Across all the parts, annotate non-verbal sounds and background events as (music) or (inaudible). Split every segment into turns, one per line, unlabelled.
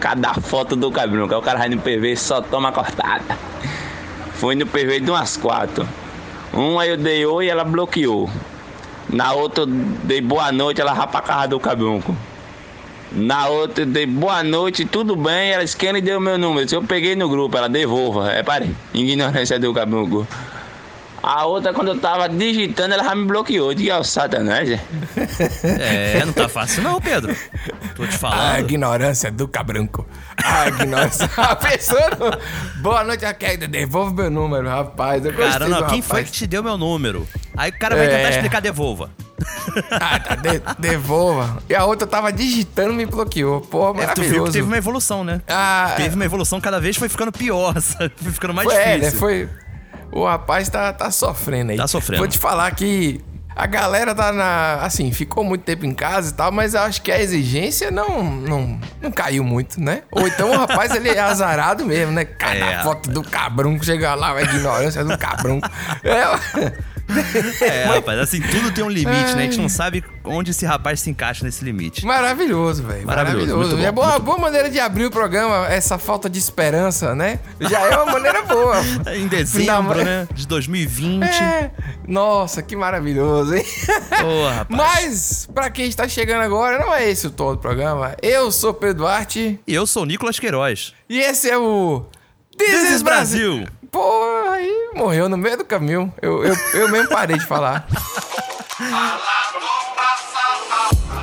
cada foto do cabrunco. Aí o cara vai no PV e só toma cortada. Foi no PV de umas quatro. Um aí eu dei oi e ela bloqueou. Na outra eu dei boa noite, ela vai pra casa do cabrunco. Na outra eu dei boa noite, tudo bem, ela esquena e deu meu número. Se eu peguei no grupo, ela devolva. É, parei. Ignorância do cabrunco. A outra, quando eu tava digitando, ela já me bloqueou. Diga ao satanás.
É, não tá fácil não, Pedro. Tô te falando.
A ignorância do cabranco. A ignorância. (laughs) a pessoa. não- Boa noite, a queda. Devolve meu número, rapaz. Eu
Cara, não, quem
rapaz.
foi que te deu meu número? Aí o cara vai
É.
tentar explicar, devolva. (laughs)
Ah, tá, de- devolva. E a outra tava digitando e me bloqueou. Pô,
É, tu viu que
maravilhoso.
teve uma evolução, né?
Ah,
Teve uma evolução, cada vez foi ficando pior, (laughs) sabe? Foi ficando mais
foi, é,
difícil.
né? Foi. O rapaz tá, tá sofrendo aí.
Tá sofrendo.
Vou te falar que a galera tá na. Assim, ficou muito tempo em casa e tal, mas eu acho que a exigência não, não, não caiu muito, né? Ou então o rapaz ele é azarado mesmo, né? Cada
É.
foto do cabrão que chega lá, a ignorância do cabrão. (laughs) É.
É, rapaz, assim, tudo tem um limite, né? A gente não sabe onde esse rapaz se encaixa nesse limite.
Maravilhoso, velho.
Maravilhoso,
Maravilhoso.
bom,
é boa, boa maneira de abrir o programa, essa falta de esperança, né? Já é uma maneira boa. (laughs)
Em dezembro,
Final-
né? De 2020.
É. Nossa, que maravilhoso, hein?
Ô, rapaz. (laughs)
Mas, pra quem está chegando agora, não é esse o tom do programa. Eu sou Pedro Duarte
E eu sou o Nicolas Queiroz.
e esse é o
This is Brasil.
Pô, aí morreu no meio do caminho. Eu, eu, eu mesmo parei de falar.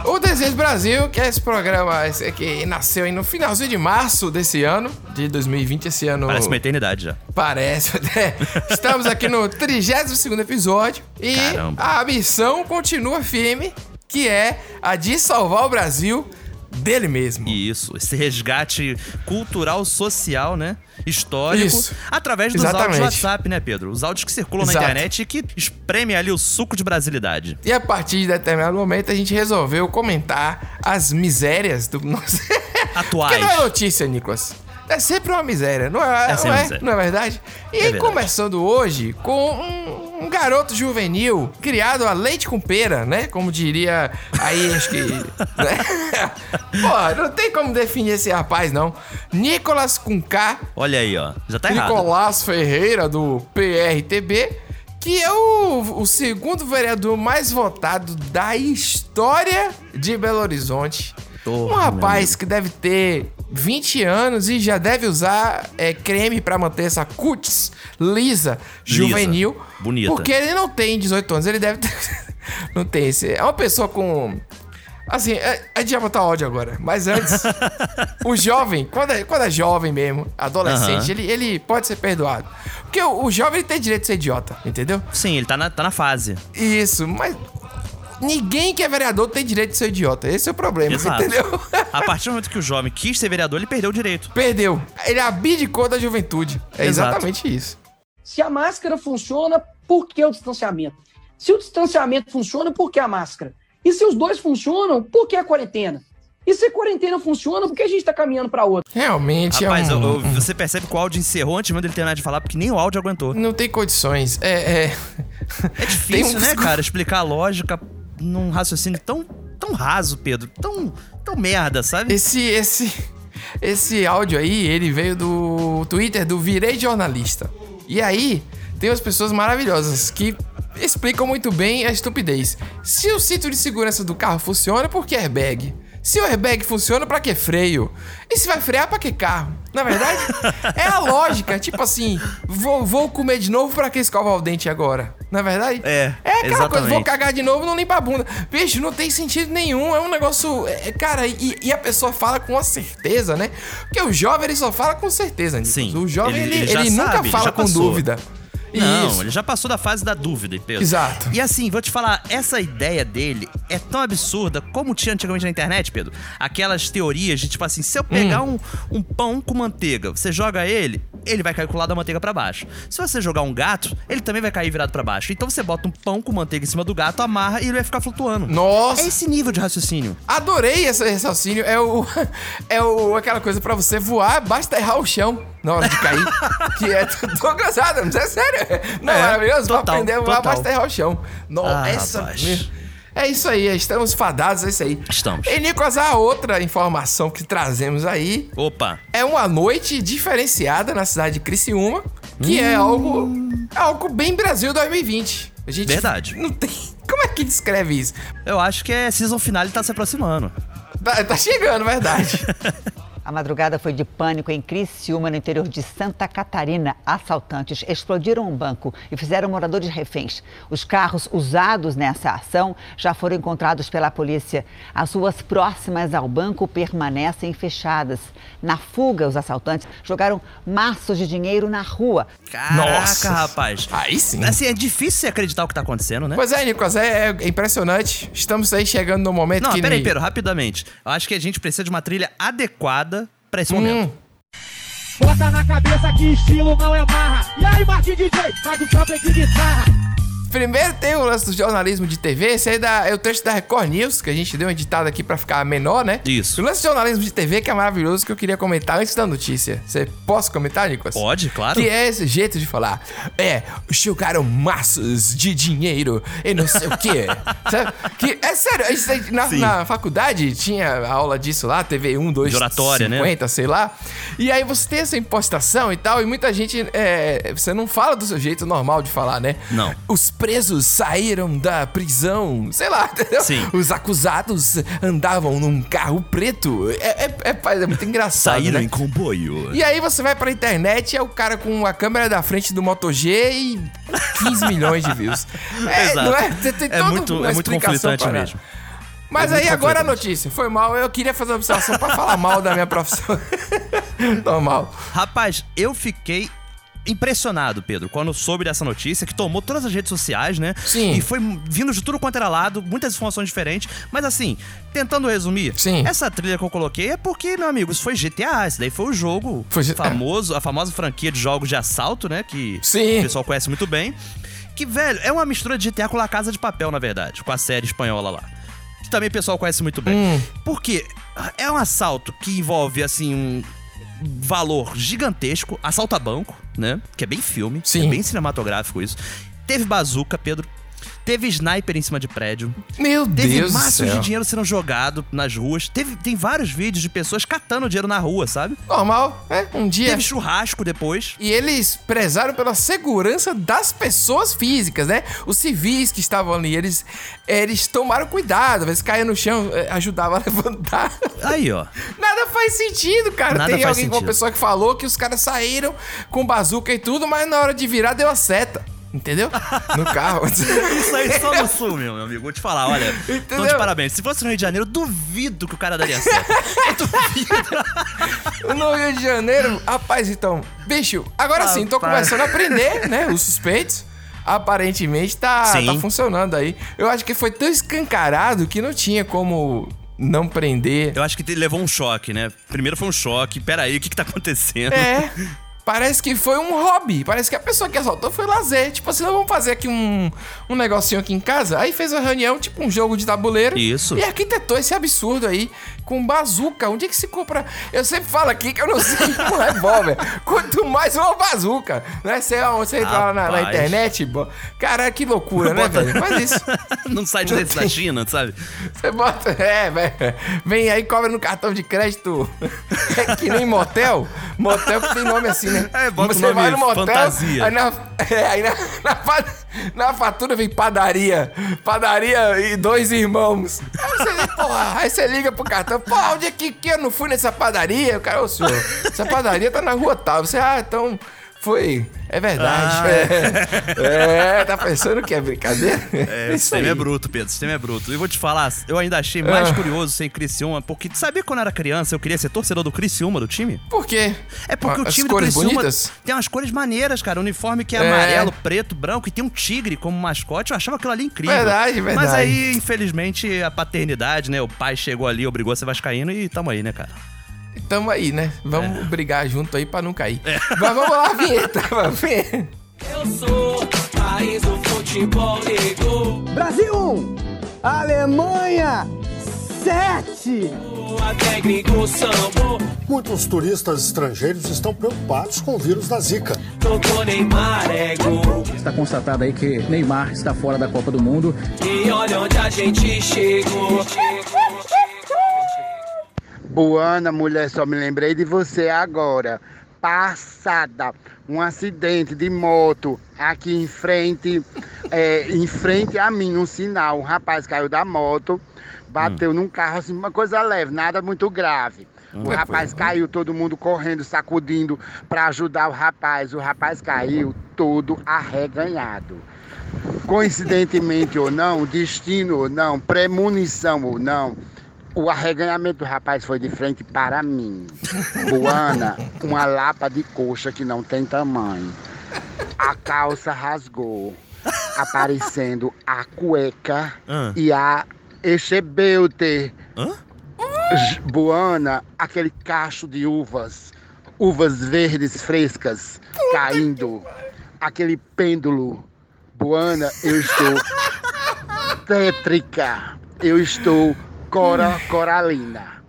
O Desejo Brasil, que é esse programa esse que nasceu aí no finalzinho de março desse ano, de 2020, esse ano.
Parece uma eternidade já.
Parece, né? (laughs) Estamos aqui no 32 episódio e
Caramba.
a missão continua firme, que é a de salvar o Brasil dele mesmo.
Isso, esse resgate cultural, social, né? Histórico.
Isso.
Através dos
Exatamente.
áudios do WhatsApp, né, Pedro? Os áudios que circulam
Exato.
na internet e que espremem ali o suco de brasilidade.
E a partir de determinado momento a gente resolveu comentar as misérias do (laughs) nosso.
Atuais.
Porque não é notícia, Nicolas. É sempre uma miséria, não é?
É
não, é? não é verdade? E
verdade.
começando hoje com um, um garoto juvenil criado a leite com pera, né? Como diria aí, acho que. (laughs) né? Pô, não tem como definir esse rapaz, não. Nicolas com K,
Olha aí, ó. Já tá errado.
Nicolás Ferreira, do PRTB, que é o, o segundo vereador mais votado da história de Belo Horizonte. Um rapaz que deve ter 20 anos e já deve usar é, creme pra manter essa cutis lisa, juvenil.
bonita.
Porque ele não tem 18 anos, ele deve ter. (laughs) não tem esse. É uma pessoa com. Assim, é- a gente já botar ódio agora. Mas antes, (laughs) o jovem, quando é, quando é jovem mesmo, adolescente,
Aham.
ele, ele pode ser perdoado. Porque o, o jovem tem direito de ser idiota, entendeu?
Sim, ele tá na, tá na fase.
Isso, mas. Ninguém que é vereador tem direito de ser idiota. Esse é o problema,
Exato.
entendeu?
A partir do momento que o jovem quis ser vereador, ele perdeu o direito.
Perdeu. Ele abdicou da juventude. É
Exato.
exatamente isso.
Se a máscara funciona, por que o distanciamento? Se o distanciamento funciona, por que a máscara? E se os dois funcionam, por que a quarentena? E se a quarentena funciona, por que a gente está caminhando para outra?
Realmente
Rapaz,
é um...
eu- eu- você percebe que o áudio encerrou antes mesmo dele terminar de falar, porque nem o áudio aguentou.
Não tem condições. É. é...
É difícil,
um-
né, cara, explicar a lógica num raciocínio tão, tão raso, Pedro. Tão, tão merda, sabe?
Esse, esse, esse áudio aí, ele veio do Twitter do Virei Jornalista. E aí, tem umas pessoas maravilhosas que explicam muito bem a estupidez. Se o cinto de segurança do carro funciona, por que airbag? Se o airbag funciona, pra que freio? E se vai frear, pra que carro? Na verdade, (laughs) é a lógica. Tipo assim, vou, vou comer de novo, pra que escovar o dente agora? Na verdade?
É,
É aquela coisa, vou
exatamente.
cagar de novo, não limpa a bunda. Bicho, não tem sentido nenhum. É um negócio. é, cara, e, e a pessoa fala com uma certeza, né? Porque o jovem ele só fala com certeza, Nicolas.
Sim,
O jovem
ele-
ele,
ele
ele nunca
sabe,
fala com dúvida.
Não,
Isso.
ele já passou da fase da dúvida, Pedro.
Exato.
E assim, vou te falar, essa ideia dele é tão absurda como tinha antigamente na internet, Pedro. Aquelas teorias de tipo assim, se eu pegar
Hum.
um, um pão com manteiga, você joga ele, ele vai cair com o lado da manteiga pra baixo. Se você jogar um gato, ele também vai cair virado pra baixo. Então você bota um pão com manteiga em cima do gato, amarra e ele vai ficar flutuando.
Nossa.
É esse nível de raciocínio.
Adorei esse raciocínio. É o. (laughs) É o, aquela coisa pra você voar, basta errar o chão na hora de cair. que é. (laughs) Tô cansado, mas é sério. Não,
É,
maravilhoso.
total,
aprender a
total.
basta errar o chão. Não,
Ah,
essa.
rapaz.
É isso aí, estamos fadados, é isso aí.
Estamos.
E, Nicolas, a outra informação que trazemos aí
Opa.
é uma noite diferenciada na cidade de Criciúma, que é algo, é algo bem Brasil 2020. A gente
Verdade.
Não tem. (laughs) Como é que descreve isso?
Eu acho que é season finale tá se aproximando.
Tá, tá chegando, verdade. (laughs)
A madrugada foi de pânico em Criciúma, no interior de Santa Catarina. Assaltantes explodiram um banco e fizeram moradores reféns. Os carros usados nessa ação já foram encontrados pela polícia. As ruas próximas ao banco permanecem fechadas. Na fuga, os assaltantes jogaram maços de dinheiro na rua.
Caraca,
Nossa.
rapaz.
Aí sim.
Assim, é difícil você acreditar o que tá acontecendo, né?
Pois é, Nicolas, é, é impressionante. Estamos aí chegando no momento
Não,
que.
peraí,
ni-
Pedro, rapidamente. Eu acho que a gente precisa de uma trilha adequada pra
Hum.
esse momento.
Bota na cabeça que estilo não é marra. E aí, Martin DJ, faz o sample de guitarra.
Primeiro tem o lance do jornalismo de TV, esse aí da, é o texto da Record News, que a gente deu uma editada aqui pra ficar menor, né?
Isso.
O lance do jornalismo de TV que é maravilhoso, que eu queria comentar antes da notícia. Você posso comentar, Nicolas?
Pode, claro.
Que é esse jeito de falar. É, jogaram maços de dinheiro e não sei o quê. (laughs) Sabe? Que, é sério, aí, na, na faculdade tinha aula disso lá, TV 1, 2,
De oratória, né?
50, sei lá. E aí você tem essa impostação e tal, e muita gente. é, você não fala do seu jeito normal de falar, né?
Não.
Os presos saíram da prisão, sei lá, entendeu?
Sim.
Os acusados andavam num carro preto. É, é, é, é muito engraçado.
Saíram
né?
em comboio.
E aí você vai pra internet é o cara com a câmera da frente do Moto G e 15 milhões de views. (laughs) É,
Exato.
não é? Você tem
É muito- é muito conflitante
nada.
mesmo.
Mas
É
aí agora a notícia. Foi mal, eu queria fazer uma observação pra falar mal da minha profissão. (laughs) Normal.
Rapaz, eu fiquei impressionado, Pedro, quando soube dessa notícia, que tomou todas as redes sociais, né?
Sim.
E foi vindo de tudo quanto era lado, muitas informações diferentes. Mas assim, tentando resumir,
Sim.
essa trilha que eu coloquei é porque, meu amigo, isso foi GTA, esse daí foi o jogo
Foi
famoso, a famosa franquia de jogos de assalto, né? Que
Sim.
o pessoal conhece muito bem. Que, velho, é uma mistura de GTA com La Casa de Papel, na verdade, com a série espanhola lá. Que também o pessoal conhece muito bem.
Hum.
Porque é um assalto que envolve, assim, um valor gigantesco, assalto a banco, né? Que é bem filme,
Sim.
é bem cinematográfico isso. Teve bazuca, Pedro. Teve sniper em cima de prédio.
Meu
Teve
Deus
maços
céu.
de dinheiro sendo jogado nas ruas. Teve, tem vários vídeos de pessoas catando dinheiro na rua, sabe?
Normal, é? Um dia.
Teve churrasco depois.
E eles prezaram pela segurança das pessoas físicas, né? Os civis que estavam ali, eles, eles tomaram cuidado, às vezes caía no chão, eh, ajudava a (laughs) levantar.
Aí, ó.
Nada faz sentido, cara.
Nada
Tem alguém, uma
sentido.
pessoa que falou que os caras saíram com bazuca e tudo, mas na hora de virar deu a seta. Entendeu? No carro. (laughs)
Isso aí só no sul, meu meu amigo. Vou te falar, olha. Então,
Entendeu?
de parabéns. Se fosse no Rio de Janeiro, eu duvido que o cara daria certo. (laughs)
no Rio de Janeiro, rapaz, então. Bicho, agora sim, tô começando a aprender, né? Os suspeitos. Aparentemente tá, tá funcionando aí. Eu acho que foi tão escancarado que não tinha como não prender.
Eu acho que ele levou um choque, né? Primeiro foi um choque. Pera aí, o que que tá acontecendo?
É. (laughs) Parece que foi um hobby. Parece que a pessoa que assaltou foi lazer. Tipo assim, vamos fazer aqui um, um negocinho aqui em casa. Aí fez uma reunião, tipo um jogo de tabuleiro.
Isso.
E arquitetou esse absurdo aí com bazuca. Onde é que se compra? Eu sempre falo aqui que eu não sei (laughs) um revólver. Quanto mais uma bazuca. Né? Você, você entra lá na, na internet, bo- cara, que loucura, né,
Bota-
velho? Mas isso.
Num site desse da China, sabe?
Você bota. É, velho. Vem aí, cobra no cartão de crédito. (laughs) É que nem motel. Motel que tem nome assim, né?
É, bota
Você vai no motel.
fantasia.
Aí na, é, aí na, na, na fatura vem padaria. Padaria e dois irmãos. Aí você, porra, aí você liga pro cartão. Pô, onde é que, que eu não fui nessa padaria? O cara, ô senhor, essa padaria tá na rua tal. Você, ah, então. Foi. É verdade.
Ah.
É. É, tá pensando que é brincadeira?
É, o sistema é bruto, Pedro. O sistema é bruto. E vou te falar, eu ainda achei mais
Ah.
curioso sem Criciúma, porque sabia quando eu era criança eu queria ser torcedor do Criciúma do time?
Por quê?
É porque o
As
time do Criciúma
bonitas?
tem umas cores maneiras, cara. O uniforme que é,
É.
amarelo, preto, branco e tem um tigre como mascote. Eu achava aquilo ali incrível.
Verdade, verdade.
Mas aí, infelizmente, a paternidade, né? O pai chegou ali, obrigou a ser vascaíno e tamo aí, né, cara?
Tamo aí, né? Vamos
É.
brigar junto aí pra não cair. (laughs) Mas vamos lá, vinheta. Vamos ver.
Eu sou país do futebol negro.
Brasil 1, Alemanha 7. até gringo sambo.
Muitos turistas estrangeiros estão preocupados com o vírus da Zika.
Tocou Neymar é gol.
Está constatado aí que Neymar está fora da Copa do Mundo.
E olha onde a gente chegou.
Boana, mulher, só me lembrei de você agora. Passada, um acidente de moto aqui em frente, é, em frente a mim, um sinal. Um rapaz caiu da moto, bateu num carro, assim, uma coisa leve, nada muito grave. O rapaz caiu, todo mundo correndo, sacudindo para ajudar o rapaz. O rapaz caiu todo arreganhado. Coincidentemente ou não, destino ou não, premonição ou não, o arreganhamento do rapaz foi de frente para mim. Boana, uma lapa de coxa que não tem tamanho. A calça rasgou, aparecendo a cueca
Ah.
e a echebelte.
Hã?
Boana, aquele cacho de uvas, uvas verdes frescas caindo, aquele pêndulo. Boana, eu estou tétrica, eu estou cora coralina,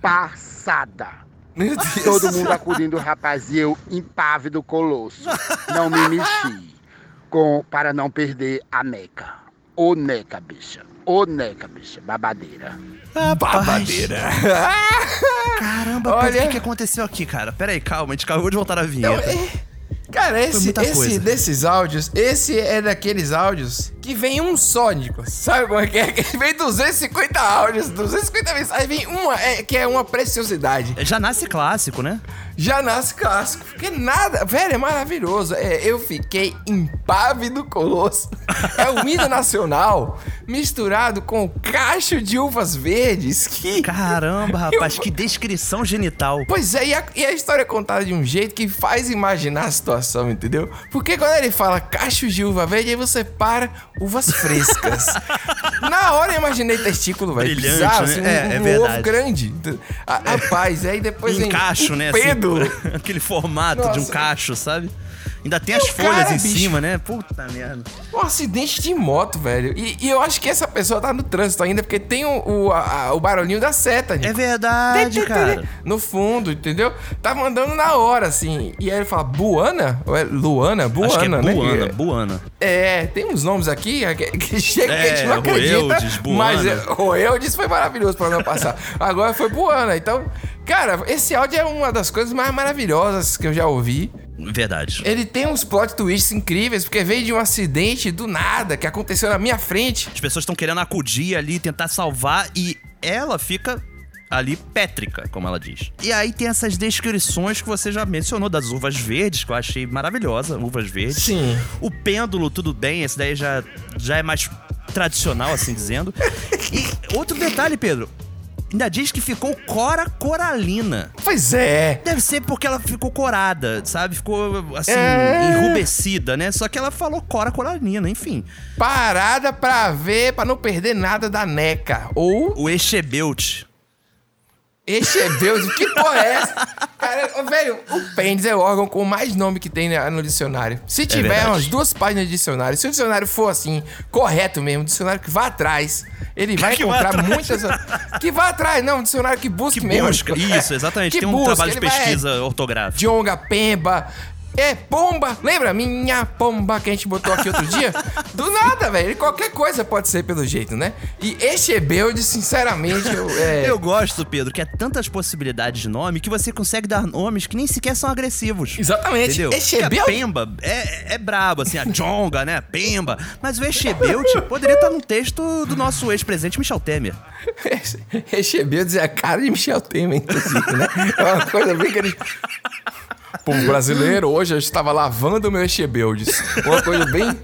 passada.
Meu Deus.
Todo mundo acudindo o rapaz e eu impávido colosso. Não me mexi com, para não perder a neca. Ô neca, bicha. Ô neca, bicha. Babadeira.
Babadeira.
Caramba,
Olha-
o que, que aconteceu aqui, cara? Pera aí, calma, a gente acabou de voltar na
Não,
vinheta.
é- Cara, esse, esse desses áudios, esse é daqueles áudios que vem um só. Sabe como é que é? (laughs) Que vem 250 áudios, 250 mensagens, vem uma, é, que é uma preciosidade.
Já nasce clássico, né?
Já nasce clássico. Porque nada, velho, é maravilhoso. É, eu fiquei impávido colosso. É o hino (laughs) nacional misturado com cacho de uvas verdes. Que.
Caramba, (laughs) rapaz, que descrição genital.
Pois é, e a, e a história é contada de um jeito que faz imaginar a situação, entendeu? Porque quando ele fala cachos de uva verde, aí você para uvas frescas. (laughs) Na hora eu imaginei testículo, velho.
Brilhante,
bizarro,
né?
assim, um,
É, é
um ovo
verdade.
grande. Ah, Rapaz, aí depois vem
Encaixo,
um
né?
pedo.
Assim, (laughs) aquele formato de um
Nossa.
cacho, sabe? Ainda tem
E
as folhas
cara,
em
bicho?
cima, né? Puta merda.
Um acidente de moto, velho. E, e eu acho que essa pessoa tá no trânsito ainda, porque tem o, o, a- o barulhinho da seta.
É verdade, cara.
No fundo, entendeu? Tá mandando na hora, assim. E aí ele fala, Buana? Ou é Luana? Buana,
Acho que é
né?
Buana, Buana.
É, tem uns nomes aqui que, que chega que a gente
É,
não acredita.
Roeldes, Buana.
Mas é, Roeldes foi maravilhoso pra não passar. Agora foi Buana. Então, cara, esse áudio é uma das coisas mais maravilhosas que eu já ouvi.
Verdade.
Ele tem uns plot twists incríveis, porque veio de um acidente do nada que aconteceu na minha frente.
As pessoas estão querendo acudir ali, tentar salvar e ela fica ali pétrica, como ela diz. E aí tem essas descrições que você já mencionou das uvas verdes, que eu achei maravilhosa, uvas verdes.
Sim.
O pêndulo, tudo bem, esse daí já, já é mais tradicional, assim dizendo. (laughs) E outro detalhe, Pedro. Ainda diz que ficou cora coralina.
Pois é.
Deve ser porque ela ficou corada, sabe? Ficou, assim,
É.
enrubescida, né? Só que ela falou cora coralina, enfim.
Parada pra ver, pra não perder nada da NECA. Ou
O Echebelt.
Echebeus, que porra é essa? Cara, ô, velho, o pênis é o órgão com mais nome que tem na- no dicionário. Se tiver
verdade.
umas duas páginas de dicionário, se o dicionário for assim, correto mesmo, um dicionário que vá atrás, ele vai (laughs)
Que
encontrar
atrás.
muitas. Que vá atrás, não, um dicionário que busque
Que
mesmo.
busca. Isso, exatamente.
Que
Tem um
busca,
trabalho de
ele vai-
pesquisa ortográfica.
Djonga, Pemba. É, pomba, lembra? Minha pomba que a gente botou aqui outro dia? (laughs) Do nada, velho. Qualquer coisa pode ser pelo jeito, né? E Echebelde, sinceramente, eu. É...
Eu gosto, Pedro, que é tantas possibilidades de nome que você consegue dar nomes que nem sequer são agressivos.
Exatamente.
Entendeu?
Echebelt?
Porque a Pemba é, é brabo, assim, a Jonga, né? Pemba. Mas o Echebelt poderia estar no texto do nosso ex-presidente Michel Temer. (laughs)
Echebelde é a cara de Michel Temer, inclusive, né? É uma coisa bem que ele. Povo brasileiro, hoje eu estava lavando meu Echebeldes. Uma coisa bem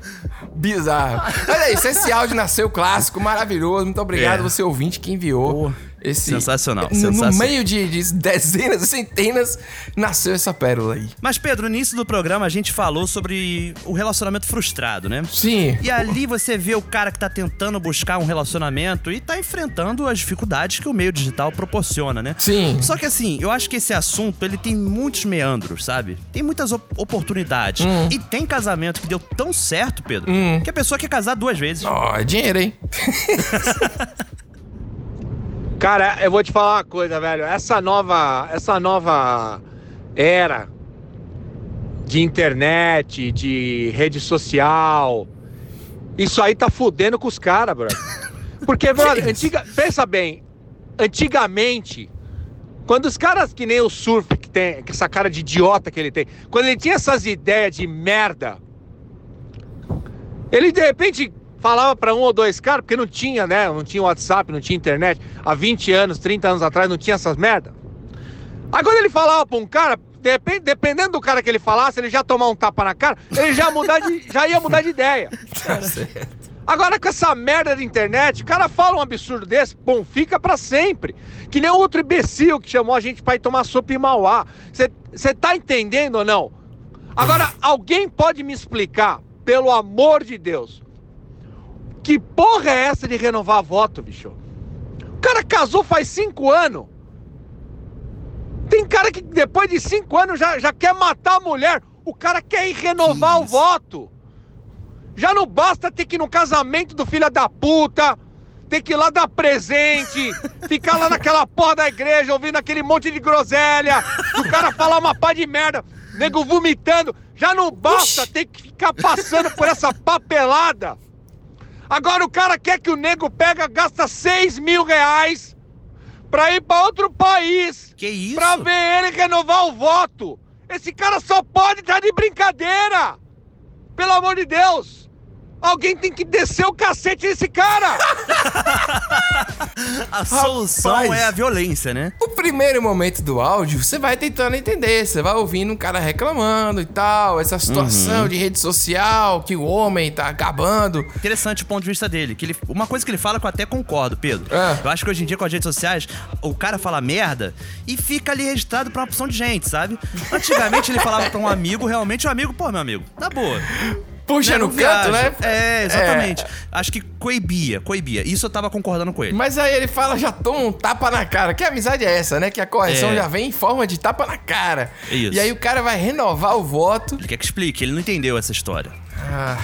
bizarra. Olha isso, esse áudio nasceu clássico, maravilhoso. Muito obrigado,
É.
você ouvinte que enviou.
Pô,
esse,
sensacional,
No,
sensacional.
no meio de, de dezenas e centenas, nasceu essa pérola aí.
Mas, Pedro, no início do programa a gente falou sobre o relacionamento frustrado, né?
Sim.
E ali você vê o cara que tá tentando buscar um relacionamento e tá enfrentando as dificuldades que o meio digital proporciona, né?
Sim.
Só que assim, eu acho que esse assunto ele tem muitos meandros, sabe? Tem muitas op- oportunidades.
Hum.
E tem casamento que deu tão certo, Pedro, que a pessoa quer casar duas vezes.
Ó, é dinheiro, hein? (laughs)
Cara, eu vou te falar uma coisa, velho. Essa nova, essa nova era de internet, de rede social, isso aí tá fudendo com os caras, brother. (laughs) Porque, brother, antiga, pensa bem, antigamente, quando os caras que nem o surf, que tem que essa cara de idiota que ele tem, quando ele tinha essas ideias de merda, ele de repente falava pra um ou dois caras, porque não tinha, né? Não tinha WhatsApp, não tinha internet. Há 20 anos, 30 anos atrás não tinha essas merda. Agora ele falava pra um cara, dependendo do cara que ele falasse, ele já tomar um tapa na cara, ele já, mudar de, já ia mudar de ideia. Agora com essa merda de internet, o cara fala um absurdo desse, bom, fica pra sempre. Que nem outro imbecil que chamou a gente pra ir tomar sopa em Mauá. Você tá entendendo ou não? Agora, alguém pode me explicar, pelo amor de Deus, que porra é essa de renovar voto, bicho? O cara casou faz cinco anos. Tem cara que depois de cinco anos já, já quer matar a mulher. O cara quer ir renovar o voto. Já não basta ter que ir no casamento do filho da puta, ter que ir lá dar presente, (laughs) ficar lá naquela porra da igreja ouvindo aquele monte de groselha, o cara falar uma pá de merda, nego vomitando. Já não basta ter que ficar passando por essa papelada. Agora o cara quer que o nego pega, gasta 6 mil reais pra ir pra outro país.
Que isso?
Pra ver ele renovar o voto. Esse cara só pode estar de brincadeira. Pelo amor de Deus. Alguém tem que descer o cacete nesse cara. (laughs)
A solução
Rapaz.
é a violência, né?
O primeiro momento do áudio, você vai tentando entender, você vai ouvindo um cara reclamando e tal, essa situação
Uhum.
de rede social, que o homem tá acabando.
Interessante o ponto de vista dele. Que ele, uma coisa que ele fala que eu até concordo, Pedro.
É.
Eu acho que hoje em dia, com as redes sociais, o cara fala merda e fica ali registrado pra uma opção de gente, sabe? Antigamente ele falava pra um amigo, realmente o amigo, pô, meu amigo, tá boa.
Puxa
Né,
no canto, né?
É, exatamente. Acho que coibia, coibia. Isso eu tava concordando com ele.
Mas aí ele fala, já toma um tapa na cara. Que amizade é essa, né? Que a correção
É.
já vem em forma de tapa na cara.
Isso.
E aí o cara vai renovar o voto.
Ele quer que explique, ele não entendeu essa história.
Ah,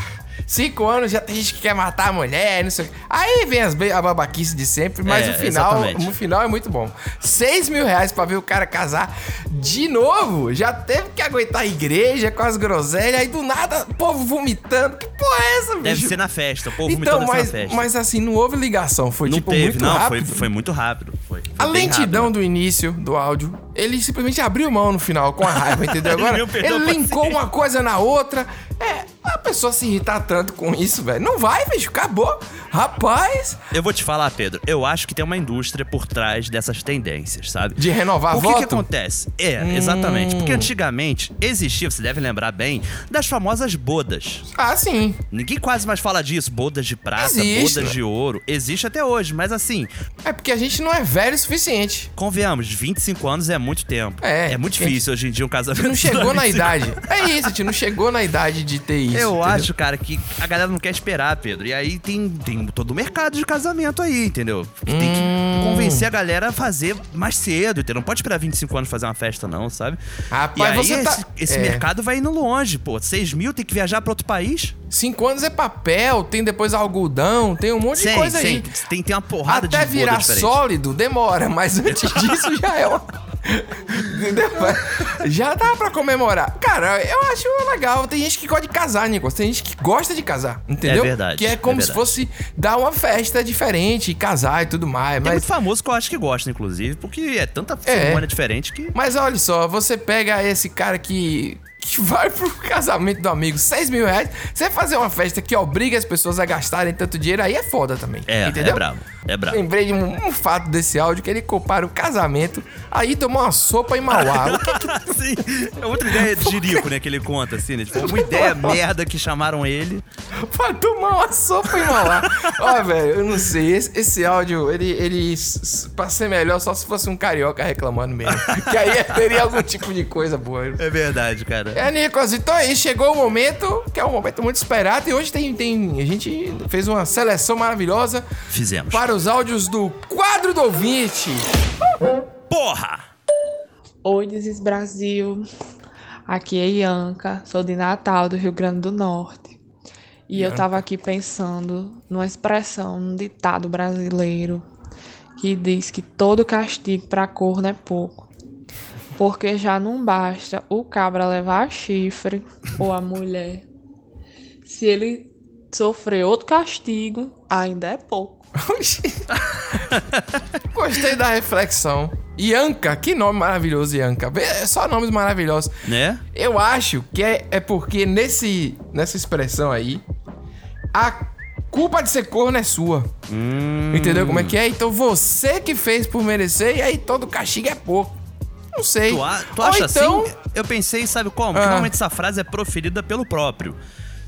cinco anos já tem gente que quer matar a mulher, não sei o quê. Aí vem as a babaquice de sempre, mas
É,
o final,
exatamente.
o final é muito bom. Seis mil reais pra ver o cara casar de novo. Já teve que aguentar a igreja com as groselhas, aí do nada, o povo vomitando. Que porra é essa, bicho?
Deve ser na festa, o povo
Então,
vomitando
mas,
na festa.
mas assim, não houve ligação, foi
não
tipo
teve,
muito
não,
rápido.
Foi, foi muito rápido. Foi, foi
A lentidão
rápido.
do início do áudio, ele simplesmente abriu mão no final com a raiva, entendeu? (laughs)
Ele
Agora, ele linkou uma coisa na outra. É, a pessoa se irritar tanto com isso, velho. Não vai, bicho, acabou. Rapaz,
Eu vou te falar, Pedro, eu acho que tem uma indústria por trás dessas tendências, sabe?
de renovar
O que,
voto.
que acontece? É, exatamente. Porque antigamente existia, você deve lembrar bem, das famosas bodas.
Ah, sim.
Ninguém quase mais fala disso. Bodas de prata,
Existe,
bodas de ouro. Existe até hoje, mas assim,
É porque a gente não é velho o suficiente.
convenhamos, 25 anos é muito tempo.
É,
É muito difícil hoje em dia um casamento.
não chegou na
25
idade. (laughs) É isso, a gente não chegou na idade de ter isso.
Eu
entendeu?
acho, cara, que a galera não quer esperar, Pedro. E aí tem, tem todo o mercado de casamento aí, entendeu? Que tem que
Hum.
convencer a galera a fazer mais cedo, entendeu? Não pode esperar 25 anos fazer uma festa, não, sabe?
Rapaz,
e aí
você tá-
esse, esse
é.
mercado vai indo longe, pô. 6 mil tem que viajar pra outro país?
Cinco anos é papel, tem depois algodão, tem um monte de coisa aí.
Tem, tem uma porrada
Até
de boda
virar sólido demora, mas antes (laughs) disso já é uma. Entendeu? (laughs) Já dá pra comemorar. Cara, eu acho legal. Tem gente que gosta de casar, Nicolas. Tem gente que gosta de casar, entendeu?
É verdade,
Que é como
é
se fosse dar uma festa diferente, casar e tudo mais.
Tem
Mas,
muito famoso que eu acho que gosta, inclusive, porque é tanta
É.
cerimônia diferente que.
mas olha só, você pega esse cara que. Que vai pro casamento do amigo, 6 mil reais. Você fazer uma festa que obriga as pessoas a gastarem tanto dinheiro, aí é foda também.
É,
entendeu?
é brabo. É brabo.
Lembrei de um, um fato desse áudio que ele compara o casamento, aí tomou uma sopa em Mauá. Que (laughs)
Sim, é outra ideia de Jirico, né? Que ele conta, assim, né? Tipo, uma ideia merda que chamaram ele.
pra tomar uma sopa em Mauá? Ó, velho, eu não sei. Esse, esse áudio, ele, ele, pra ser melhor, só se fosse um carioca reclamando mesmo. que aí teria algum tipo de coisa boa.
É verdade, cara.
É, Nicolas, então aí chegou o momento, que é um momento muito esperado, e hoje tem, tem a gente fez uma seleção maravilhosa
Fizemos.
para os áudios do quadro do ouvinte.
Porra!
Oi, Desis Brasil. Aqui é Ianca, sou de Natal, do Rio Grande do Norte. E eu
Ianca.
tava aqui pensando numa expressão, num ditado brasileiro que diz que todo castigo para corno é pouco. Porque já não basta o cabra levar chifre ou a mulher. Se ele sofrer outro castigo, ainda é pouco. (laughs)
Gostei da reflexão. Ianca, que nome maravilhoso, Ianca. É só nomes maravilhosos.
Né?
Eu acho que é, é porque nesse, nessa expressão aí, a culpa de ser corno é sua.
Hum.
Entendeu como é que é? Então você que fez por merecer e aí todo castigo é pouco. Não sei.
Tu, a- tu acha
então-
assim? Eu pensei, sabe como? Que
Ah.
normalmente essa frase é proferida pelo próprio.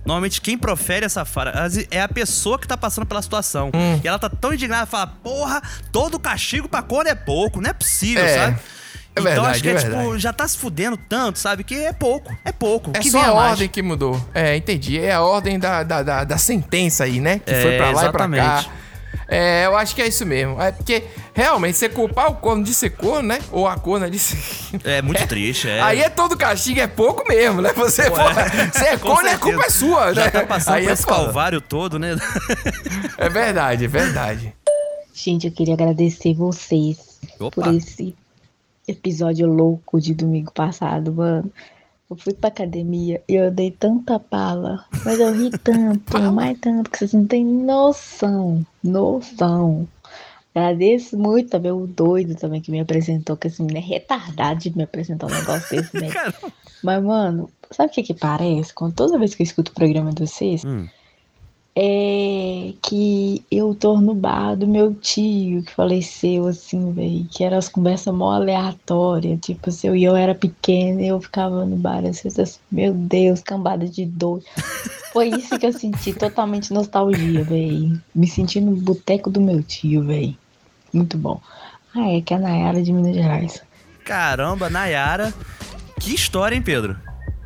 Normalmente quem profere essa frase é a pessoa que tá passando pela situação.
Hum.
E ela tá tão indignada, fala, porra, todo castigo pra cor é pouco, não é possível,
É.
sabe?
É
então
verdade,
acho que é,
é
tipo, já tá se fudendo tanto, sabe? Que é pouco, é pouco.
É
que
só a
mais.
ordem que mudou. É, entendi. É a ordem da, da, da, da sentença aí, né? Que foi pra lá e pra cá. É, eu acho que é isso mesmo. É porque, realmente, você culpar o corno de ser corno, né? Ou a corna de ser...
É muito triste, é.
Aí é todo castigo, é pouco mesmo, né? Você,
Pô, é.
você é corno, a culpa é sua, né?
Já tá passando
Aí
por
é
esse
foda.
calvário todo, né?
É verdade, é verdade.
Gente, eu queria agradecer vocês
Opa.
por esse episódio louco de domingo passado, mano. Eu fui pra academia e eu dei tanta pala, mas eu ri tanto, (laughs) mais tanto, que vocês não têm noção, noção. Agradeço muito também o doido também que me apresentou, que esse menino é retardado de me apresentar um negócio desse, né? (laughs) Mas, mano, sabe o que que parece? Quando toda vez que eu escuto o programa de vocês, é que eu tô no bar do meu tio que faleceu, assim, velho. Que eram as conversas mó aleatórias. Tipo, assim, eu, eu era pequena e eu ficava no bar, assim, assim, meu Deus, cambada de dor. (laughs) Foi isso que eu senti, totalmente nostalgia, velho. Me senti no boteco do meu tio, velho. Muito bom. Ah, é que é a Nayara de Minas Gerais.
Caramba, Nayara. Que história, hein, Pedro?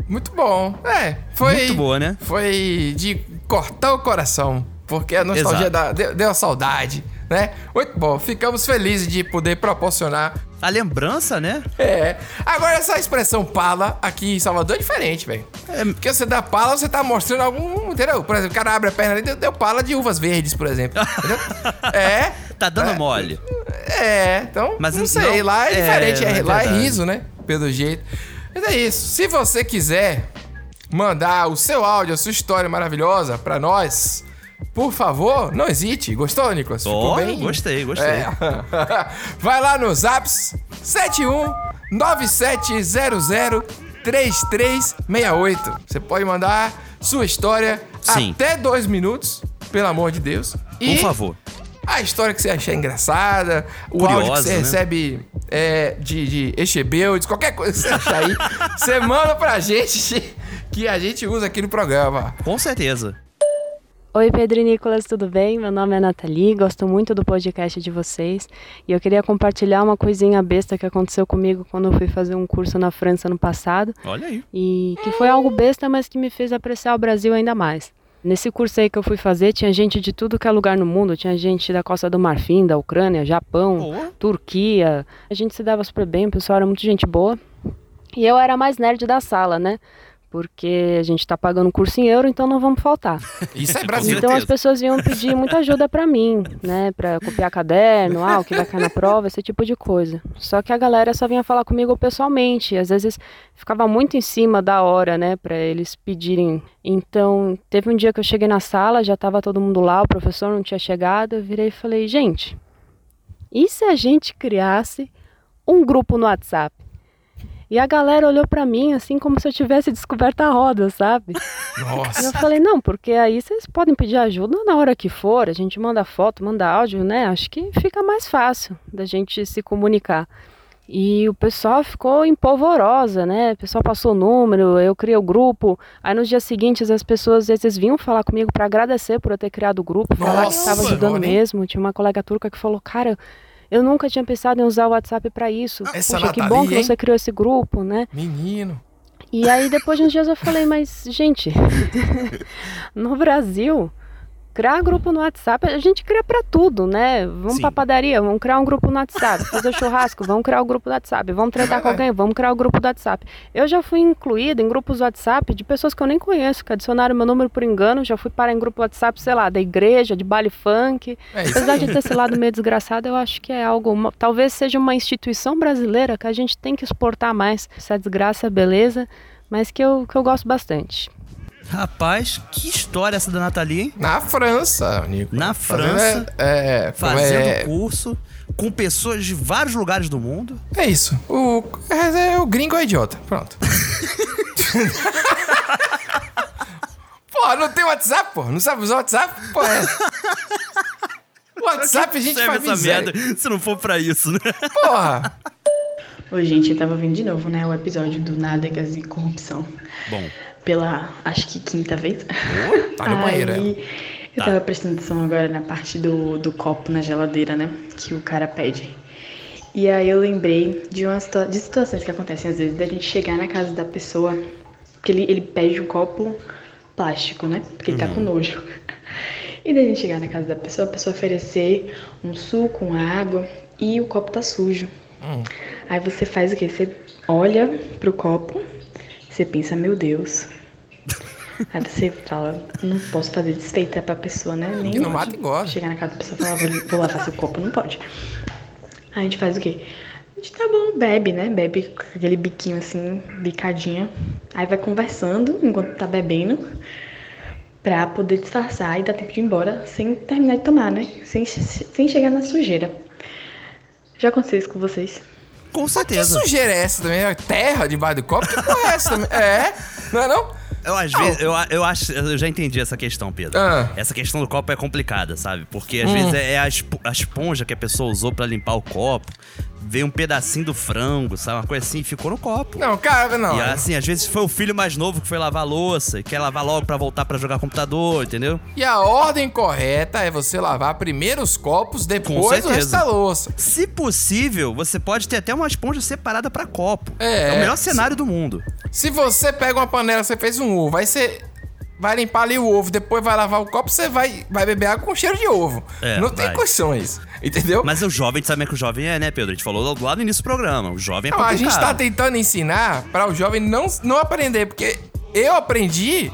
Muito bom. É, foi.
Muito boa, né?
Foi de cortar o coração. Porque a nostalgia da, deu, deu a saudade, né? Muito bom. Ficamos felizes de poder proporcionar.
A lembrança, né?
É. Agora, essa expressão pala aqui em Salvador é diferente, velho. Porque você dá pala, você tá mostrando algum. Entendeu? Por exemplo, o cara abre a perna ali deu, deu pala de uvas verdes, por exemplo. Entendeu? (laughs) é.
Tá dando
É.
mole.
É, então,
Mas
não
não-
sei, lá é,
é,
diferente, é,
é
lá é riso, né? Pelo jeito. Mas é isso. Se você quiser mandar o seu áudio, a sua história maravilhosa pra nós, por favor, não hesite. Gostou, Nicolas? Ficou
Ó,
bem?
gostei, gostei.
É. (laughs) Vai lá no Zaps 71 9700 3368. Você pode mandar sua história
Sim.
até dois minutos, pelo amor de Deus.
Por favor.
A história que você achar engraçada, o
Curiosa,
áudio que você
né?
recebe é, de, de Echebeldes, qualquer coisa que você achar aí, (laughs) você manda pra gente que a gente usa aqui no programa.
Com certeza.
Oi, Pedro e Nicolas, tudo bem? Meu nome é Nathalie, gosto muito do podcast de vocês e eu queria compartilhar uma coisinha besta que aconteceu comigo quando eu fui fazer um curso na França no passado
Olha aí.
e que foi algo besta, mas que me fez apreciar o Brasil ainda mais. Nesse curso aí que eu fui fazer, tinha gente de tudo que é lugar no mundo, tinha gente da Costa do Marfim, da Ucrânia, Japão, Turquia. A gente se dava super bem, o pessoal era muito gente boa. E eu era mais nerd da sala, né? Porque a gente tá pagando curso em euro, então não vamos faltar. (laughs)
Isso é Brasil.
Então as pessoas vinham pedir muita ajuda pra mim, né, Pra copiar caderno, ah, o que vai cair na prova, esse tipo de coisa. Só que a galera só vinha falar comigo pessoalmente, às vezes ficava muito em cima da hora, né, Pra eles pedirem. Então, teve um dia que eu cheguei na sala, já tava todo mundo lá, o professor não tinha chegado, eu virei e falei: "Gente, e se a gente criasse um grupo no WhatsApp?" E a galera olhou pra mim assim como se eu tivesse descoberto a roda, sabe? (laughs) E eu
Nossa.
falei, não, porque aí vocês podem pedir ajuda na hora que for, a gente manda foto, manda áudio, né? Acho que fica mais fácil da gente se comunicar. E o pessoal ficou empolvorosa, né? O pessoal passou o número, eu criei o grupo. Aí nos dias seguintes as pessoas às vezes vinham falar comigo para agradecer por eu ter criado o grupo, falar que
Nossa,
estava ajudando mesmo. Tinha uma colega turca que falou, cara, eu nunca tinha pensado em usar o WhatsApp para isso.
Essa
Poxa, que bom que
hein?
você criou esse grupo, né?
Menino.
E aí depois de uns dias eu falei, mas gente, (laughs) no Brasil Criar grupo no WhatsApp, a gente cria pra tudo, né? Vamos
Sim.
pra padaria, vamos criar um grupo no WhatsApp. (laughs) Fazer churrasco, vamos criar o grupo do WhatsApp. Vamos tratar com alguém, vamos criar o grupo do WhatsApp. Eu já fui incluída em grupos do WhatsApp de pessoas que eu nem conheço, que adicionaram meu número por engano. Já fui parar em grupo WhatsApp, sei lá, da igreja, de baile funk.
É
Apesar de ter esse lado meio desgraçado, eu acho que é algo. uma- talvez seja uma instituição brasileira que a gente tem que exportar mais. Essa desgraça, beleza, mas que eu, que eu gosto bastante.
Rapaz, que história essa da Nathalie, hein?
Na França, Nico.
Na
Fazendo,
França,
É, é,
fazendo
é,
curso com pessoas de vários lugares do mundo.
é isso. O, é, é, o gringo é idiota. Pronto. (laughs) pô, não tem WhatsApp, pô? Não sabe usar WhatsApp? Pô, é. WhatsApp a gente faz
essa
miséria.
merda se não for pra isso, né?
Porra!
Oi, gente, eu tava vendo de novo, né, o episódio do Nádegas e Corrupção.
Bom.
Pela, acho que quinta vez.
tá no banheiro,
Aí, eu tava prestando atenção agora na parte do, do copo na geladeira, né, que o cara pede. E aí eu lembrei de, uma de situações que acontecem às vezes, da gente chegar na casa da pessoa, porque ele, ele pede um copo plástico, né, porque ele tá com nojo. E daí a gente chegar na casa da pessoa, a pessoa oferecer um suco, uma água e o copo tá sujo. Aí você faz o quê? Você olha pro copo, você pensa, meu Deus. Aí você fala, não posso fazer desfeita pra pessoa, né? Nem
não mata gosta.
Chegar na casa da pessoa e falar, vou, vou lavar seu copo, não pode. Aí a gente faz o quê? A gente tá bom, bebe, né? Bebe com aquele biquinho assim, bicadinha. Aí vai conversando enquanto tá bebendo. Pra poder disfarçar e dar tempo de ir embora sem terminar de tomar, né? Sem, sem chegar na sujeira. Já aconteceu isso com vocês?
Com
Que
certeza.
sujeira é essa também? É Terra debaixo do copo? Que porra é essa também? É? Não é não?
Eu, às vezes, eu, eu acho, eu já entendi essa questão, Pedro.
Ah.
Essa questão do copo é complicada, sabe? Porque às
Hum.
vezes é a, espo- a esponja que a pessoa usou pra limpar o copo, veio um pedacinho do frango, sabe? Uma coisa assim, e ficou no copo.
Não, cara, não.
E assim, às vezes foi o filho mais novo que foi lavar a louça e quer lavar logo pra voltar pra jogar computador, entendeu?
E a ordem correta é você lavar primeiro os copos, depois o resto da louça.
Se possível, você pode ter até uma esponja separada pra copo.
É,
o melhor
se-
cenário do mundo.
Se você pega uma panela, você fez um ovo, aí você vai limpar ali o ovo, depois vai lavar o copo, você vai, vai beber água com cheiro de ovo.
É,
não tem
vai.
condições, entendeu?
Mas o jovem, sabe é que o jovem é, né, Pedro? A gente falou lá no início do programa. O jovem é
Não, a gente tá tentando ensinar para o jovem não, não aprender, porque eu aprendi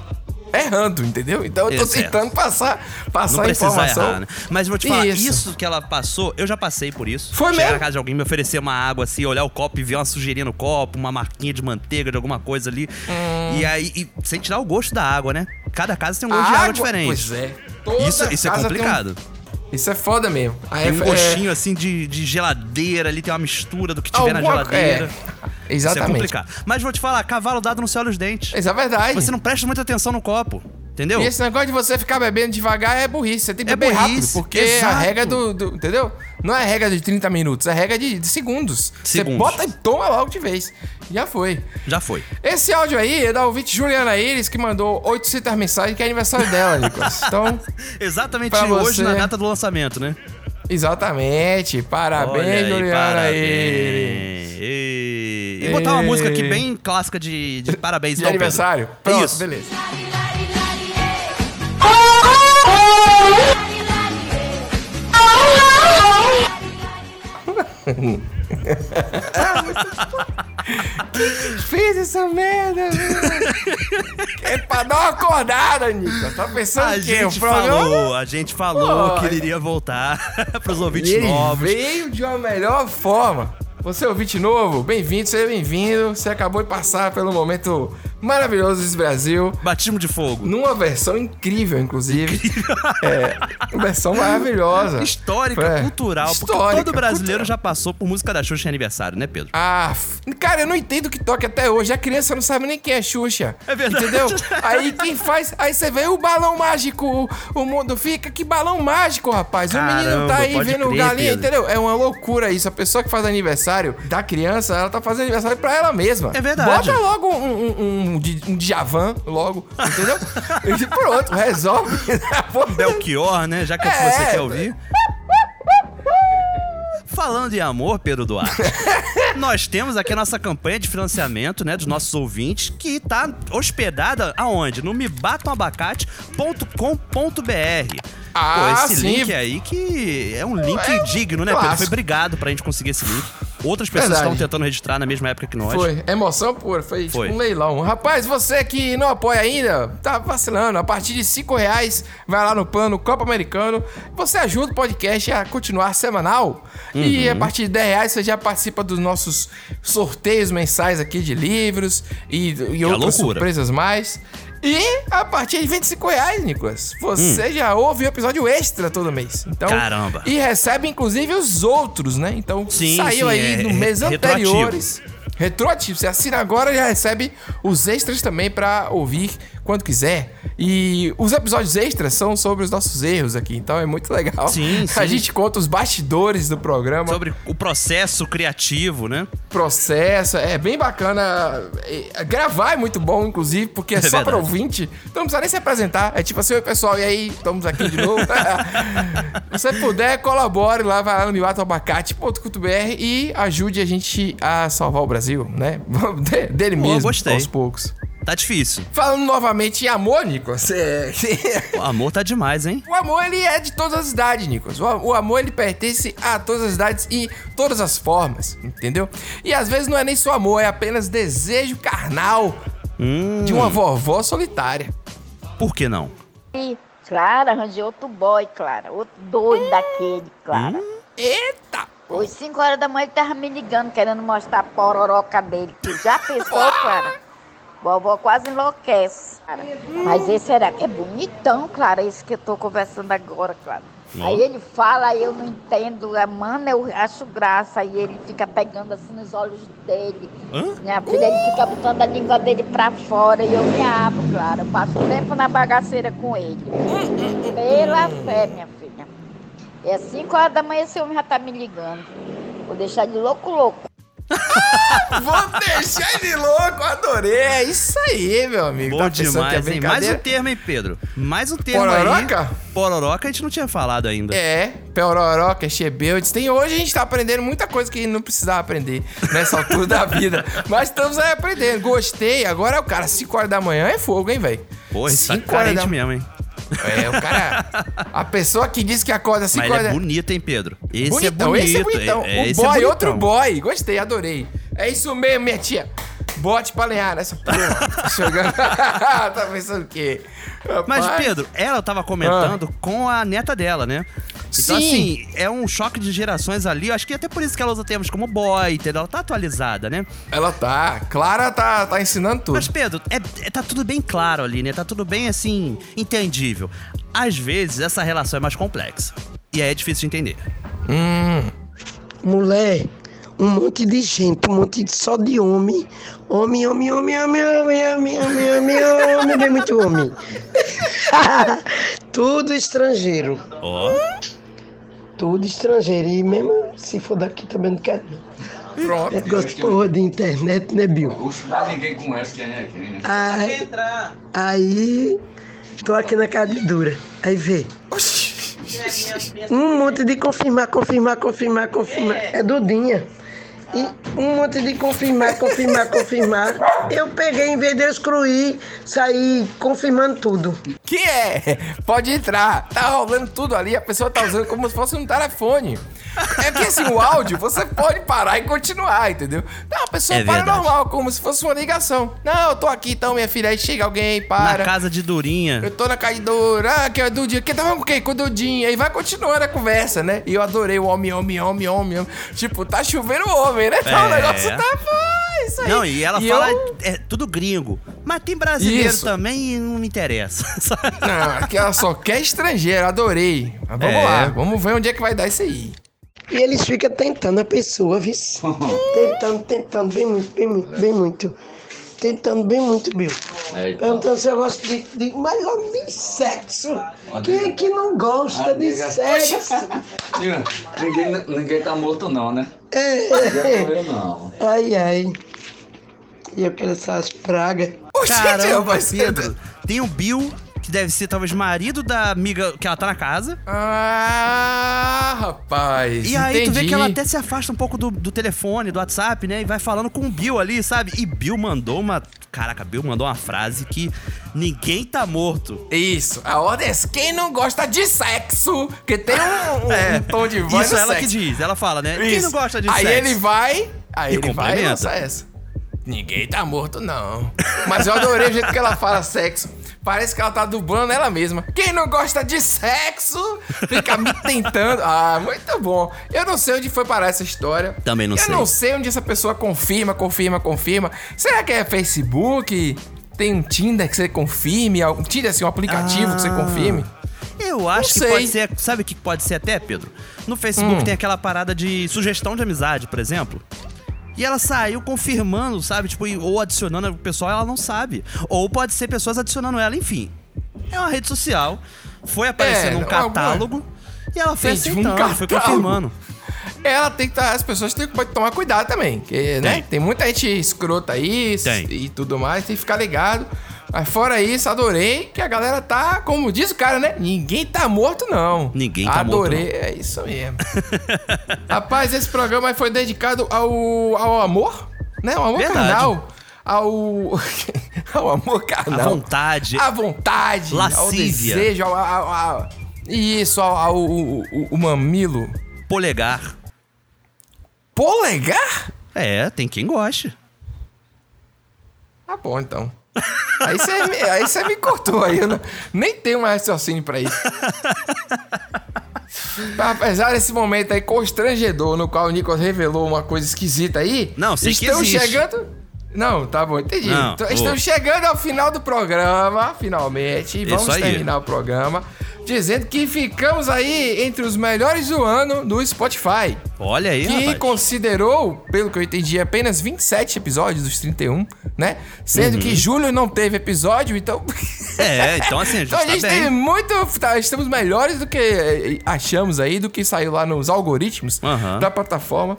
errando, entendeu? Então eu tô
Exato.
tentando passar, passar
Não
a informação.
errar, né? Mas vou te falar,
Isso.
isso. que ela passou, eu já passei por isso.
Foi
Chegar
mesmo?
na casa de alguém, me oferecer uma água assim, olhar o copo e ver uma sujeirinha no copo, uma marquinha de manteiga, de alguma coisa ali.
Hum.
E aí, e sem tirar o gosto da água, né? Cada casa tem um gosto
A
de água
água-
diferente.
pois é. Toda
Isso, isso é complicado.
Isso é foda mesmo. Aí
Tem um
é-
gostinho assim de, de geladeira ali, tem uma mistura do que tiver na
Alguma-
geladeira.
é, (laughs)
Isso é
exatamente.
complicado. Mas vou te falar, cavalo dado não se olha os dentes.
Isso é verdade.
Você não presta muita atenção no copo, entendeu?
E esse negócio de você ficar bebendo devagar é burrice. Você tem que
É
beber rápido,
burrice,
porque a
exato.
regra do, do- Entendeu? Não é regra de 30 minutos, é regra de, de segundos. Você
Segundos.
bota e toma logo de vez. Já foi.
Já foi.
Esse áudio aí é da ouvinte Juliana Iris, que mandou 800 mensagens, que é aniversário dela, Nicolas. Então, (laughs)
Exatamente hoje,
você.
na data do lançamento, né?
exatamente. Parabéns,
Olha aí,
Juliana
parabéns. E, e botar uma música aqui bem clássica de, de parabéns,
De
então, Pedro.
aniversário? Pronto,
Isso.
beleza. (laughs) Fez essa merda, velho. É pra dar uma acordada, Nicolas. Tá pensando
A?
O
gente
programa?
falou, a gente falou
Pô,
que ele iria voltar (laughs) pros ouvintes
ele
novos.
veio de uma melhor forma. Você é ouvinte novo, bem-vindo, seja bem-vindo. Você acabou de passar pelo momento maravilhoso desse Brasil.
Batismo de fogo.
Numa versão incrível, inclusive. é, uma versão maravilhosa.
Histórica,
É,
cultural, porque
histórica,
todo brasileiro
cultural.
já passou por música da Xuxa em aniversário, né, Pedro?
Ah, cara, eu não entendo o que toca até hoje. A criança não sabe nem quem é Xuxa.
É verdade.
Entendeu? Aí quem faz. Aí você vê o balão mágico, o, mundo fica. Que balão mágico, rapaz. o menino tá
Caramba,
aí vendo
crer,
galinha,
Pedro.
entendeu? É uma loucura isso. A pessoa que faz aniversário da criança, ela tá fazendo aniversário pra ela mesma.
É verdade.
Bota logo um, um, um, um Djavan, logo, entendeu? (laughs) e pronto, resolve.
Belchior, né? Já que é que
É.
você quer ouvir. Falando em amor, Pedro Duarte. (laughs) Nós temos aqui a nossa campanha de financiamento, né, dos nossos ouvintes, que tá hospedada aonde? No mebatamabacate.com.br.
Ah,
Pô, esse
sim.
link aí que é um link
É
digno, né, Pedro? Foi obrigado pra gente conseguir esse link. Outras pessoas
Verdade.
estão tentando registrar na mesma época que nós.
Foi, emoção pura, foi,
Foi.
tipo um leilão. Rapaz, você que não apoia ainda, tá vacilando. A partir de 5 reais, vai lá no plano Copa Americano. Você ajuda o podcast a continuar semanal. E
Uhum.
a partir de 10 reais, você já participa dos nossos sorteios mensais aqui de livros e, e outras
loucura.
surpresas mais. E a partir de 25 reais, Nicolas, você
Hum.
já ouve o episódio extra todo mês. Então,
Caramba.
E recebe, inclusive, os outros, né? Então,
Sim,
saiu
sim,
aí
é
no mês
retroativo.
anteriores. Retroativo. Você assina agora e já recebe os extras também pra ouvir quando quiser. E os episódios extras são sobre os nossos erros aqui, então é muito legal.
Sim, (laughs)
A
sim.
gente conta os bastidores do programa.
Sobre o processo criativo, né?
Processo, é bem bacana. É, Gravar é muito bom, inclusive, porque é, (laughs)
É
só para ouvinte. Então não precisa nem se apresentar. É tipo assim, oi pessoal, e aí, estamos aqui de novo. (laughs) Se você puder, colabore lá, vai lá no miatoabacate.com.br e ajude a gente a salvar o Brasil, né? De- Dele mesmo,
gostei.
aos poucos.
Tá difícil.
Falando novamente em amor, Nicolas, é...
O amor tá demais, hein? (laughs)
O amor, ele é de todas as idades, Nicolas. O, amor, ele pertence a todas as idades e todas as formas, entendeu? E às vezes não é nem só amor, é apenas desejo carnal de uma vovó solitária.
Por que não?
E, Clara, arranjei outro boy, Clara. Outro doido daquele, Clara.
Eita!
Hoje, 5 horas da manhã, ele tava me ligando, querendo mostrar a pororoca dele. Tu já pensou, (laughs) Clara? Vovó quase enlouquece. Clara. Mas esse era, é bonitão, Clara, esse que eu tô conversando agora, Clara.
Ó.
Aí ele fala, aí eu não entendo. é, Mano, eu acho graça. Aí ele fica pegando assim nos olhos dele.
Hã?
Minha filha, ele fica botando a língua dele pra fora e eu me abro, claro. Eu passo tempo na bagaceira com ele. Pela fé, minha filha. É 5 horas da manhã esse homem já tá me ligando. Vou deixar de louco, louco.
Vou deixar ele louco, adorei. É isso aí, meu amigo.
Bom
Tá que é
demais, hein? Mais um termo, hein, Pedro? Mais um termo
Pororoca?
aí. Pororoca a gente não tinha falado ainda.
É, Peororoca, Chebeudes. Tem hoje a gente tá aprendendo muita coisa que não precisava aprender nessa altura da vida. (laughs) Mas estamos aí aprendendo. Gostei. Agora o cara, 5 horas da manhã é fogo, hein, velho?
Pô, isso tá
Cinco horas da-
mesmo, hein?
É, o cara. A pessoa que diz que acorda 5
Mas ele
horas
é bonito, hein, Pedro? Esse
bonitão,
é bonito.
esse é bonitão.
É- é-
o
é
boy,
bonitão.
outro boy. Gostei, adorei. É isso mesmo, minha tia. Bote pra lenhar nessa porra. (laughs) Tá (laughs) tá pensando o quê?
Mas,
Rapaz.
Pedro, ela tava comentando com a neta dela, né? Então.
Sim.
assim, é um choque de gerações ali. Eu acho que até por isso que ela usa termos como boy, entendeu? Ela tá atualizada, né?
Ela tá. Clara tá, tá ensinando tudo.
Mas, Pedro, é, é- tá tudo bem claro ali, né? Tá tudo bem, assim, entendível. Às vezes, essa relação é mais complexa. E aí é difícil de entender.
Hum.
Mulher, um monte de gente, um monte de, só de homem. Homem, homem, homem, homem, homem, homem, homem, homem, homem, bem muito homem. (laughs) Tudo estrangeiro.
Ó.
Tudo estrangeiro. E mesmo se for daqui também não quero. não.
Pronto.
Negócio porra de internet, né, Bill?
Ninguém conhece quem é quem, né?
Aí, aí, tô aqui na casa de dura. Aí vê. Um monte de confirmar, confirmar, confirmar, confirmar. É Dudinha. E um monte de confirmar, confirmar, confirmar. Eu peguei, em vez de eu excluir, saí confirmando tudo.
Que é? Pode entrar. Tá rolando tudo ali, a pessoa tá usando como se fosse um telefone. É que assim, o áudio você pode parar e continuar, entendeu? Não, a pessoa
É
para
verdade.
normal, como se fosse uma ligação. Não, eu tô aqui então, minha filha. Aí chega alguém, para.
Na casa de Durinha.
Eu tô na casa de Dura, ah, que é Dudinha, que tava com quem? Com o Dudinha. Aí vai continuando a conversa, né? E eu adorei o homem, homem, homem, homem, homem. Tipo, tá chovendo homem, né? Então o
É.
negócio tá bom, isso aí.
Não, e ela
E
fala,
eu-
é tudo gringo. Mas tem brasileiro
Isso.
também e não me interessa. (laughs)
Não, que ela só quer estrangeiro, adorei. Mas vamos
É.
lá, vamos ver onde é que vai dar isso aí.
E eles ficam tentando a pessoa, viu? (laughs) tentando, tentando, bem muito, bem muito, bem muito. Tentando bem muito, Bill. Perguntando se eu gosto de, de mais ou menos sexo. Quem é que não gosta de sexo? (laughs)
Ninguém, ninguém tá morto não, né?
É.
Não.
Ai, ai. E eu quero essas pragas.
Caramba, Pedro. Tem o Bill que deve ser talvez marido da amiga que ela tá na casa.
Ah, rapaz.
E aí tu vê
entendi.
que ela até se afasta um pouco do, do telefone, do WhatsApp, né? E vai falando com o Bill ali, sabe? E Bill mandou uma. Caraca, Bill mandou uma frase que ninguém tá morto.
Isso, a ordem é quem não gosta de sexo, que tem um, um-
É,
um tom de voz
Isso
no
ela
sexo.
que diz, ela fala, né? Quem
Isso.
não gosta de
aí
sexo?
ele vai, aí
E
ele vai e
complementa.
lança essa. Ninguém tá morto, não. Mas eu adorei o jeito que ela fala sexo. Parece que ela tá dublando ela mesma. Quem não gosta de sexo fica me (laughs) tentando. Ah, muito bom. Eu não sei onde foi parar essa história.
Também não
eu
sei.
não sei onde essa pessoa confirma, confirma, confirma. Será que é Facebook? Tem um Tinder que você confirme? Um Tinder, assim, um aplicativo que você
Ah.
confirme?
Eu acho que pode ser. Sabe o que pode ser até, Pedro? No Facebook
Hum.
tem aquela parada de sugestão de amizade, por exemplo. E ela saiu confirmando, sabe? Tipo, ou adicionando o pessoal, ela não sabe. Ou pode ser pessoas adicionando ela, enfim. É uma rede social. Foi aparecer
É,
num
alguma-
catálogo. E ela foi
Gente, um
aceitando, foi
catálogo.
confirmando.
Ela tem que tá, as pessoas têm que tomar cuidado também, que, né? Tem muita gente escrota aí
Tem.
e tudo mais, tem que ficar ligado. Mas fora isso, adorei que a galera tá, como diz o cara, né? Ninguém tá morto, não.
Ninguém tá
adorei,
morto,
é isso mesmo. (laughs) Rapaz, esse programa foi dedicado ao, ao amor, né? Ao amor
Verdade.
carnal. Ao, (laughs) ao amor carnal.
À vontade.
À vontade. Ao
Lascívia.
desejo, ao, ao- ao- isso, ao, ao- o- o- o mamilo.
Polegar.
Polegar?
É, tem quem goste.
Tá bom, então. Aí você me, aí você me cortou aí, eu não- nem tenho mais raciocínio pra isso. Apesar desse momento aí constrangedor no qual o Nicolas revelou uma coisa esquisita aí.
Não, sei que
estamos
existe.
chegando. Não, tá bom, entendi.
Não,
Então, estamos chegando ao final do programa, finalmente. E vamos terminar o programa dizendo que ficamos aí entre os melhores do ano do Spotify.
Olha aí,
Que
rapaz.
considerou, pelo que eu entendi, apenas 27 episódios dos 31, né? Sendo
Uhum.
que julho não teve episódio, então.
É, então assim, a gente
então a
tá
gente tem muito. tá, estamos melhores do que eh, achamos aí, do que saiu lá nos algoritmos
Aham.
da plataforma.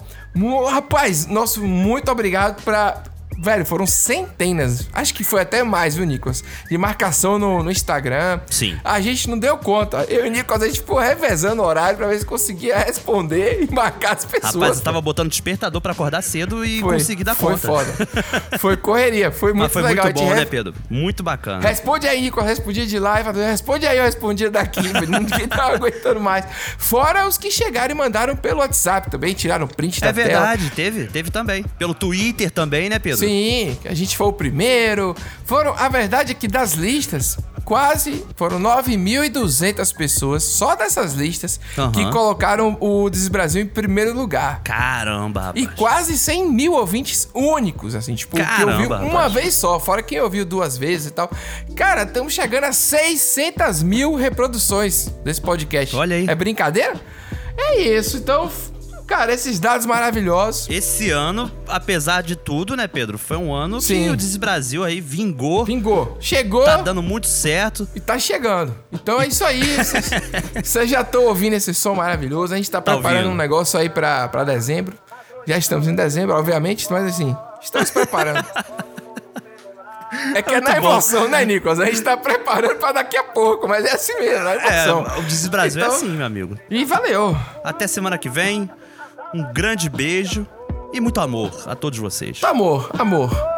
Rapaz, nosso muito obrigado pra. Velho, foram centenas, acho que foi até mais, viu, Nicolas? De marcação no, no Instagram.
Sim.
A gente não deu conta. Eu e o Nicolas, a gente ficou revezando o horário pra ver se conseguia responder e marcar as pessoas.
Rapaz, eu tava botando despertador pra acordar cedo e
Foi,
consegui dar
foi
conta.
foda. Foi correria, foi muito
Mas foi
legal.
muito bom,
re-
né, Pedro? Muito bacana.
Responde aí, Nico. Eu respondi de lá e falei, responde aí, eu respondi daqui. Ninguém tava (laughs) aguentando mais. Fora os que chegaram e mandaram pelo WhatsApp também, tiraram print da
É
tela.
verdade, teve, teve também. Pelo Twitter também, né, Pedro?
Sim, a gente foi o primeiro. Foram, a verdade é que das listas, quase foram 9.200 pessoas, só dessas listas,
Aham.
que colocaram o Desis Brasil em primeiro lugar.
Caramba, rapaz.
E quase 100 mil ouvintes únicos, assim, tipo, que
Caramba,
ouviu uma
rapaz.
vez só, fora quem ouviu duas vezes e tal. Cara, estamos chegando a 600 mil reproduções desse podcast.
Olha aí.
É brincadeira? É isso, então, cara, esses dados maravilhosos.
Esse ano, apesar de tudo, né, Pedro? Foi um ano
Sim.
que o Desis Brasil aí vingou.
Vingou. Chegou.
Tá dando muito certo.
E tá chegando. Então é isso aí. Vocês- já estão ouvindo esse som maravilhoso. A gente tá,
Tá
preparando
ouvindo.
um negócio aí pra, pra dezembro. Já estamos em dezembro, obviamente, mas assim, estamos preparando. É que é na
Muito bom.
emoção, né, Nicolas? A gente tá preparando pra daqui a pouco, mas é assim mesmo, na
É,
emoção.
o Desis Brasil
Então-
é assim, meu amigo.
E valeu.
Até semana que vem. Um grande beijo e muito amor a todos vocês.
Amor, amor.